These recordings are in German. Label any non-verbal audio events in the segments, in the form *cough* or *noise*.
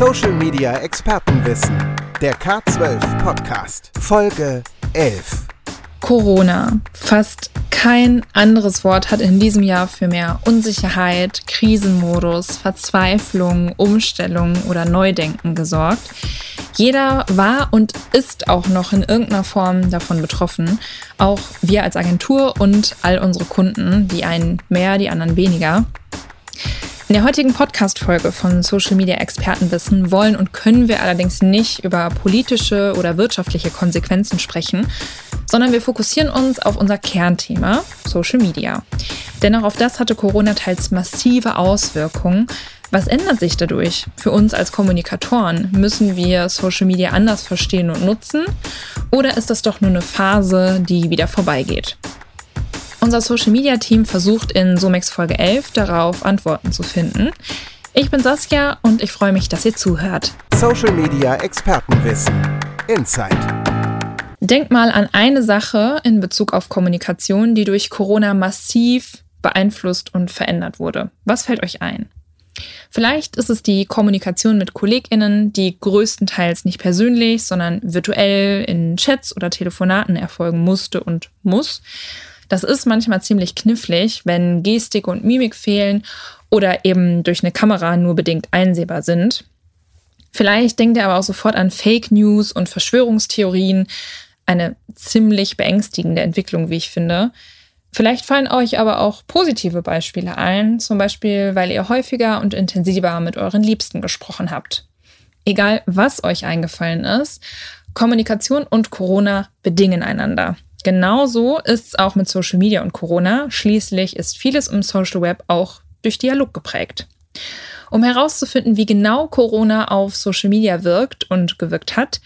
Social Media Expertenwissen. Der K12 Podcast. Folge 11. Corona. Fast kein anderes Wort hat in diesem Jahr für mehr Unsicherheit, Krisenmodus, Verzweiflung, Umstellung oder Neudenken gesorgt. Jeder war und ist auch noch in irgendeiner Form davon betroffen. Auch wir als Agentur und all unsere Kunden, die einen mehr, die anderen weniger. In der heutigen Podcast-Folge von Social Media Expertenwissen wollen und können wir allerdings nicht über politische oder wirtschaftliche Konsequenzen sprechen, sondern wir fokussieren uns auf unser Kernthema, Social Media. Denn auch auf das hatte Corona teils massive Auswirkungen. Was ändert sich dadurch? Für uns als Kommunikatoren müssen wir Social Media anders verstehen und nutzen? Oder ist das doch nur eine Phase, die wieder vorbeigeht? Unser Social Media Team versucht in Somex Folge 11 darauf Antworten zu finden. Ich bin Saskia und ich freue mich, dass ihr zuhört. Social Media Expertenwissen. Insight. Denk mal an eine Sache in Bezug auf Kommunikation, die durch Corona massiv beeinflusst und verändert wurde. Was fällt euch ein? Vielleicht ist es die Kommunikation mit KollegInnen, die größtenteils nicht persönlich, sondern virtuell in Chats oder Telefonaten erfolgen musste und muss. Das ist manchmal ziemlich knifflig, wenn Gestik und Mimik fehlen oder eben durch eine Kamera nur bedingt einsehbar sind. Vielleicht denkt ihr aber auch sofort an Fake News und Verschwörungstheorien. Eine ziemlich beängstigende Entwicklung, wie ich finde. Vielleicht fallen euch aber auch positive Beispiele ein, zum Beispiel, weil ihr häufiger und intensiver mit euren Liebsten gesprochen habt. Egal, was euch eingefallen ist, Kommunikation und Corona bedingen einander. Genauso ist es auch mit Social Media und Corona. Schließlich ist vieles im Social Web auch durch Dialog geprägt. Um herauszufinden, wie genau Corona auf Social Media wirkt und gewirkt hat,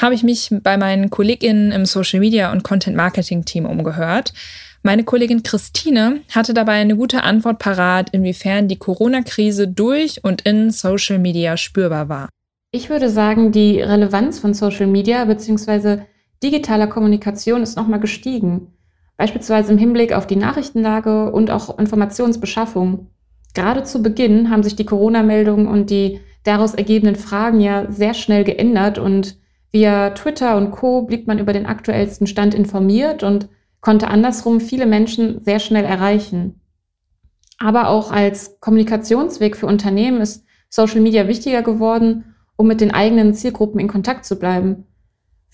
habe ich mich bei meinen KollegInnen im Social Media und Content Marketing Team umgehört. Meine Kollegin Christine hatte dabei eine gute Antwort parat, inwiefern die Corona-Krise durch und in Social Media spürbar war. Ich würde sagen, die Relevanz von Social Media bzw digitaler Kommunikation ist nochmal gestiegen, beispielsweise im Hinblick auf die Nachrichtenlage und auch Informationsbeschaffung. Gerade zu Beginn haben sich die Corona-Meldungen und die daraus ergebenden Fragen ja sehr schnell geändert und via Twitter und Co blieb man über den aktuellsten Stand informiert und konnte andersrum viele Menschen sehr schnell erreichen. Aber auch als Kommunikationsweg für Unternehmen ist Social Media wichtiger geworden, um mit den eigenen Zielgruppen in Kontakt zu bleiben.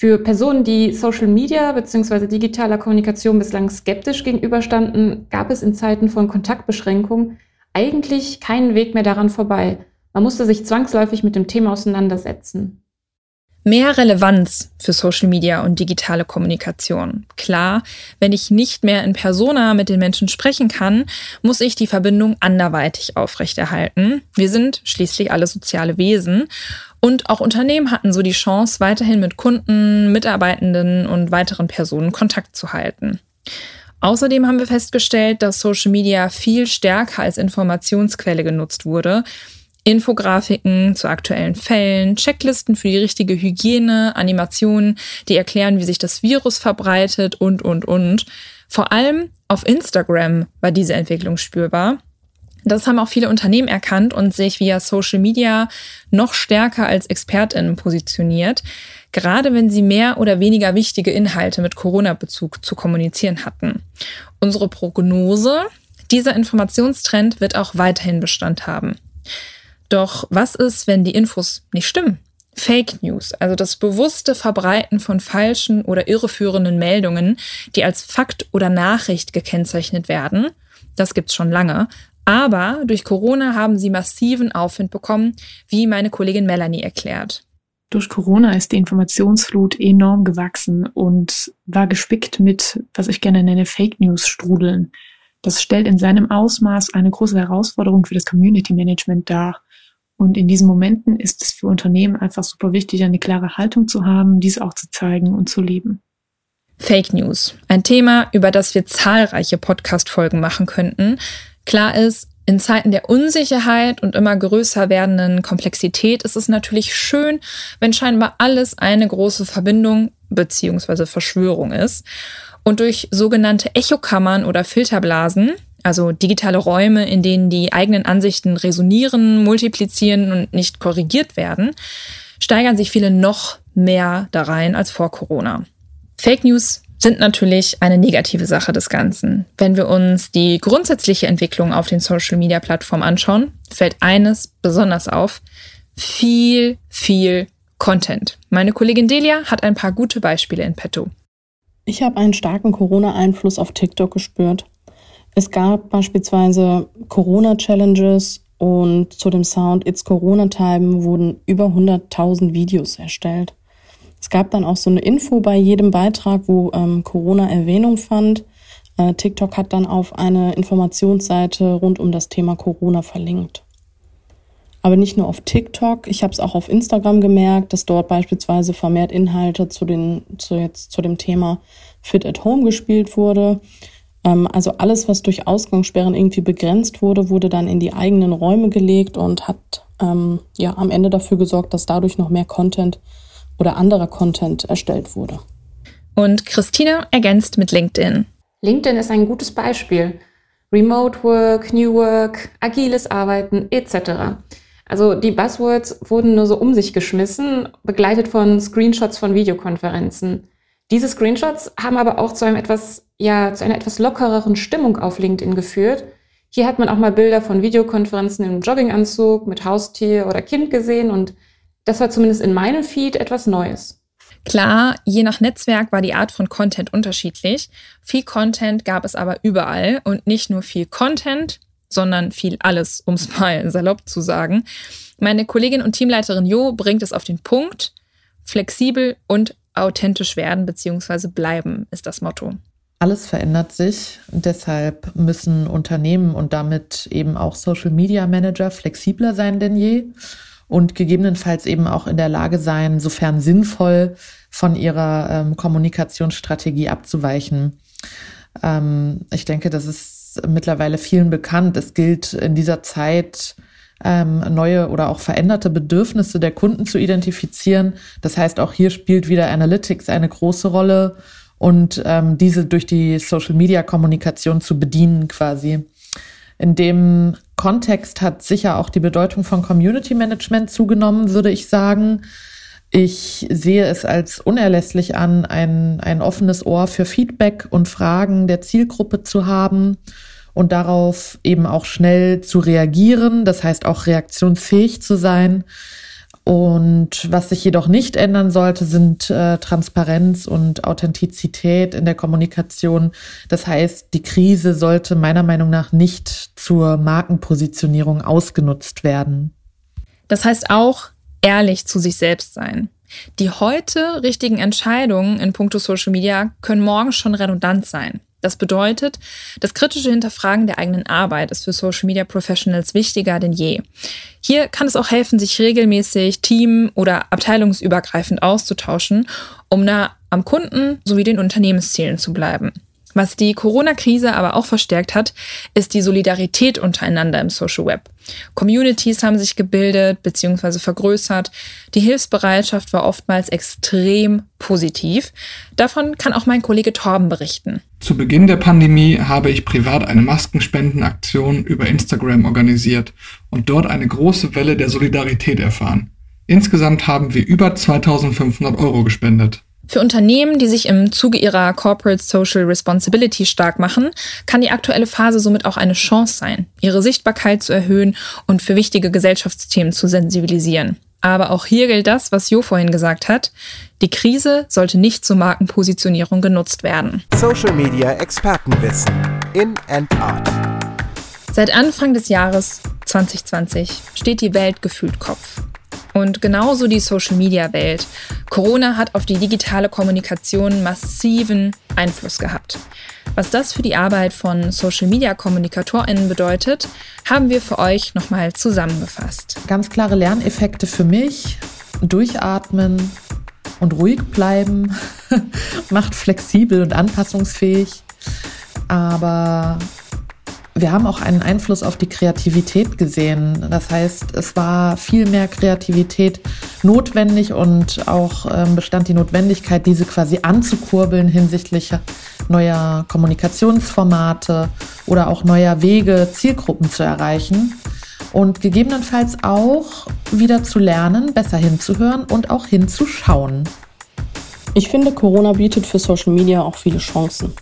Für Personen, die Social Media bzw. digitaler Kommunikation bislang skeptisch gegenüberstanden, gab es in Zeiten von Kontaktbeschränkungen eigentlich keinen Weg mehr daran vorbei. Man musste sich zwangsläufig mit dem Thema auseinandersetzen. Mehr Relevanz für Social Media und digitale Kommunikation. Klar, wenn ich nicht mehr in Persona mit den Menschen sprechen kann, muss ich die Verbindung anderweitig aufrechterhalten. Wir sind schließlich alle soziale Wesen und auch Unternehmen hatten so die Chance, weiterhin mit Kunden, Mitarbeitenden und weiteren Personen Kontakt zu halten. Außerdem haben wir festgestellt, dass Social Media viel stärker als Informationsquelle genutzt wurde Infografiken zu aktuellen Fällen, Checklisten für die richtige Hygiene, Animationen, die erklären, wie sich das Virus verbreitet und, und, und. Vor allem auf Instagram war diese Entwicklung spürbar. Das haben auch viele Unternehmen erkannt und sich via Social Media noch stärker als Expertinnen positioniert, gerade wenn sie mehr oder weniger wichtige Inhalte mit Corona-Bezug zu kommunizieren hatten. Unsere Prognose, dieser Informationstrend wird auch weiterhin Bestand haben. Doch was ist, wenn die Infos nicht stimmen? Fake News, also das bewusste Verbreiten von falschen oder irreführenden Meldungen, die als Fakt oder Nachricht gekennzeichnet werden, das gibt's schon lange. Aber durch Corona haben sie massiven Aufwind bekommen, wie meine Kollegin Melanie erklärt. Durch Corona ist die Informationsflut enorm gewachsen und war gespickt mit, was ich gerne nenne, Fake News Strudeln. Das stellt in seinem Ausmaß eine große Herausforderung für das Community Management dar. Und in diesen Momenten ist es für Unternehmen einfach super wichtig, eine klare Haltung zu haben, diese auch zu zeigen und zu leben. Fake News. Ein Thema, über das wir zahlreiche Podcast-Folgen machen könnten. Klar ist, in Zeiten der Unsicherheit und immer größer werdenden Komplexität ist es natürlich schön, wenn scheinbar alles eine große Verbindung bzw. Verschwörung ist. Und durch sogenannte Echokammern oder Filterblasen also digitale Räume, in denen die eigenen Ansichten resonieren, multiplizieren und nicht korrigiert werden, steigern sich viele noch mehr da rein als vor Corona. Fake News sind natürlich eine negative Sache des Ganzen. Wenn wir uns die grundsätzliche Entwicklung auf den Social-Media-Plattformen anschauen, fällt eines besonders auf. Viel, viel Content. Meine Kollegin Delia hat ein paar gute Beispiele in petto. Ich habe einen starken Corona-Einfluss auf TikTok gespürt. Es gab beispielsweise Corona-Challenges und zu dem Sound It's Corona Time wurden über 100.000 Videos erstellt. Es gab dann auch so eine Info bei jedem Beitrag, wo ähm, Corona Erwähnung fand. Äh, TikTok hat dann auf eine Informationsseite rund um das Thema Corona verlinkt. Aber nicht nur auf TikTok, ich habe es auch auf Instagram gemerkt, dass dort beispielsweise vermehrt Inhalte zu, den, zu, jetzt, zu dem Thema Fit at Home gespielt wurde. Ähm, also alles, was durch Ausgangssperren irgendwie begrenzt wurde, wurde dann in die eigenen Räume gelegt und hat ähm, ja am Ende dafür gesorgt, dass dadurch noch mehr Content oder anderer Content erstellt wurde. Und Christina ergänzt mit LinkedIn. LinkedIn ist ein gutes Beispiel. Remote Work, New Work, agiles Arbeiten etc. Also die Buzzwords wurden nur so um sich geschmissen, begleitet von Screenshots von Videokonferenzen. Diese Screenshots haben aber auch zu einem etwas, ja, zu einer etwas lockereren Stimmung auf LinkedIn geführt. Hier hat man auch mal Bilder von Videokonferenzen im Jogginganzug mit Haustier oder Kind gesehen und das war zumindest in meinem Feed etwas Neues. Klar, je nach Netzwerk war die Art von Content unterschiedlich. Viel Content gab es aber überall und nicht nur viel Content, sondern viel alles, um es mal *laughs* salopp zu sagen. Meine Kollegin und Teamleiterin Jo bringt es auf den Punkt. Flexibel und authentisch werden bzw. bleiben ist das Motto. Alles verändert sich. Deshalb müssen Unternehmen und damit eben auch Social Media Manager flexibler sein denn je und gegebenenfalls eben auch in der Lage sein, sofern sinnvoll von ihrer ähm, Kommunikationsstrategie abzuweichen. Ähm, ich denke, das ist mittlerweile vielen bekannt. Es gilt in dieser Zeit, ähm, neue oder auch veränderte Bedürfnisse der Kunden zu identifizieren. Das heißt, auch hier spielt wieder Analytics eine große Rolle und ähm, diese durch die Social-Media-Kommunikation zu bedienen quasi. In dem Kontext hat sicher auch die Bedeutung von Community Management zugenommen, würde ich sagen. Ich sehe es als unerlässlich an, ein, ein offenes Ohr für Feedback und Fragen der Zielgruppe zu haben und darauf eben auch schnell zu reagieren, das heißt auch reaktionsfähig zu sein. Und was sich jedoch nicht ändern sollte, sind äh, Transparenz und Authentizität in der Kommunikation. Das heißt, die Krise sollte meiner Meinung nach nicht zur Markenpositionierung ausgenutzt werden. Das heißt auch, ehrlich zu sich selbst sein. Die heute richtigen Entscheidungen in puncto Social Media können morgen schon redundant sein. Das bedeutet, das kritische Hinterfragen der eigenen Arbeit ist für Social Media Professionals wichtiger denn je. Hier kann es auch helfen, sich regelmäßig team- oder abteilungsübergreifend auszutauschen, um nah am Kunden sowie den Unternehmenszielen zu bleiben. Was die Corona-Krise aber auch verstärkt hat, ist die Solidarität untereinander im Social Web. Communities haben sich gebildet bzw. vergrößert. Die Hilfsbereitschaft war oftmals extrem positiv. Davon kann auch mein Kollege Torben berichten. Zu Beginn der Pandemie habe ich privat eine Maskenspendenaktion über Instagram organisiert und dort eine große Welle der Solidarität erfahren. Insgesamt haben wir über 2500 Euro gespendet. Für Unternehmen, die sich im Zuge ihrer Corporate Social Responsibility stark machen, kann die aktuelle Phase somit auch eine Chance sein, ihre Sichtbarkeit zu erhöhen und für wichtige Gesellschaftsthemen zu sensibilisieren. Aber auch hier gilt das, was Jo vorhin gesagt hat. Die Krise sollte nicht zur Markenpositionierung genutzt werden. Social Media Expertenwissen in and out. Seit Anfang des Jahres 2020 steht die Welt gefühlt Kopf. Und genauso die Social-Media-Welt. Corona hat auf die digitale Kommunikation massiven Einfluss gehabt. Was das für die Arbeit von Social-Media-KommunikatorInnen bedeutet, haben wir für euch nochmal zusammengefasst. Ganz klare Lerneffekte für mich. Durchatmen und ruhig bleiben *laughs* macht flexibel und anpassungsfähig. Aber wir haben auch einen Einfluss auf die Kreativität gesehen. Das heißt, es war viel mehr Kreativität notwendig und auch ähm, bestand die Notwendigkeit, diese quasi anzukurbeln hinsichtlich neuer Kommunikationsformate oder auch neuer Wege, Zielgruppen zu erreichen und gegebenenfalls auch wieder zu lernen, besser hinzuhören und auch hinzuschauen. Ich finde, Corona bietet für Social Media auch viele Chancen.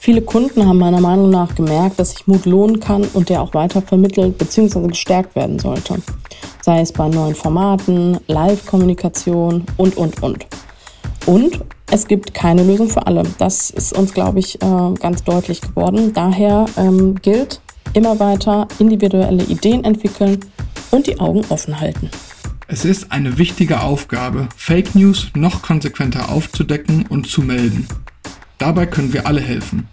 Viele Kunden haben meiner Meinung nach gemerkt, dass sich Mut lohnen kann und der auch weiter vermittelt bzw. gestärkt werden sollte. Sei es bei neuen Formaten, Live-Kommunikation und, und, und. Und es gibt keine Lösung für alle. Das ist uns, glaube ich, äh, ganz deutlich geworden. Daher ähm, gilt immer weiter individuelle Ideen entwickeln und die Augen offen halten. Es ist eine wichtige Aufgabe, Fake News noch konsequenter aufzudecken und zu melden. Dabei können wir alle helfen.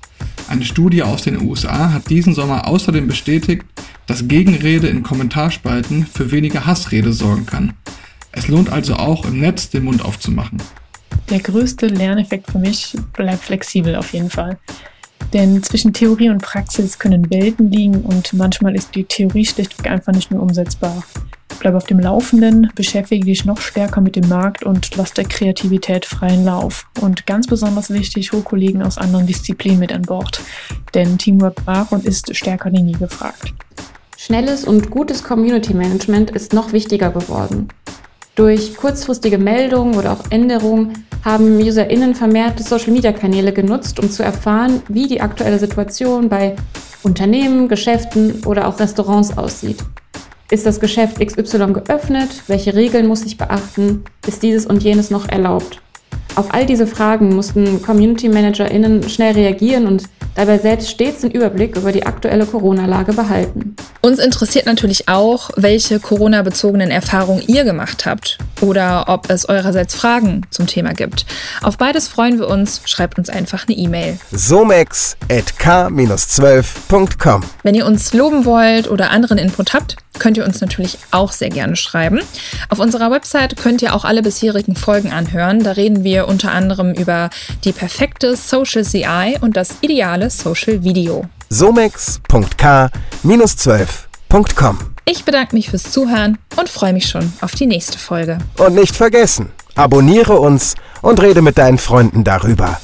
Eine Studie aus den USA hat diesen Sommer außerdem bestätigt, dass Gegenrede in Kommentarspalten für weniger Hassrede sorgen kann. Es lohnt also auch im Netz den Mund aufzumachen. Der größte Lerneffekt für mich bleibt flexibel auf jeden Fall. Denn zwischen Theorie und Praxis können Welten liegen und manchmal ist die Theorie schlichtweg einfach nicht mehr umsetzbar. Bleib auf dem Laufenden, beschäftige dich noch stärker mit dem Markt und lass der Kreativität freien Lauf. Und ganz besonders wichtig, hol Kollegen aus anderen Disziplinen mit an Bord. Denn Teamwork war und ist stärker denn je gefragt. Schnelles und gutes Community Management ist noch wichtiger geworden. Durch kurzfristige Meldungen oder auch Änderungen haben UserInnen vermehrt Social-Media-Kanäle genutzt, um zu erfahren, wie die aktuelle Situation bei Unternehmen, Geschäften oder auch Restaurants aussieht. Ist das Geschäft XY geöffnet? Welche Regeln muss ich beachten? Ist dieses und jenes noch erlaubt? Auf all diese Fragen mussten Community ManagerInnen schnell reagieren und dabei selbst stets den Überblick über die aktuelle Corona-Lage behalten. Uns interessiert natürlich auch, welche Corona-bezogenen Erfahrungen ihr gemacht habt oder ob es eurerseits Fragen zum Thema gibt. Auf beides freuen wir uns. Schreibt uns einfach eine E-Mail. somex.k-12.com Wenn ihr uns loben wollt oder anderen Input habt, könnt ihr uns natürlich auch sehr gerne schreiben. Auf unserer Website könnt ihr auch alle bisherigen Folgen anhören. Da reden wir unter anderem über die perfekte Social CI und das ideale Social Video. somex.k-12.com Ich bedanke mich fürs Zuhören und freue mich schon auf die nächste Folge. Und nicht vergessen, abonniere uns und rede mit deinen Freunden darüber.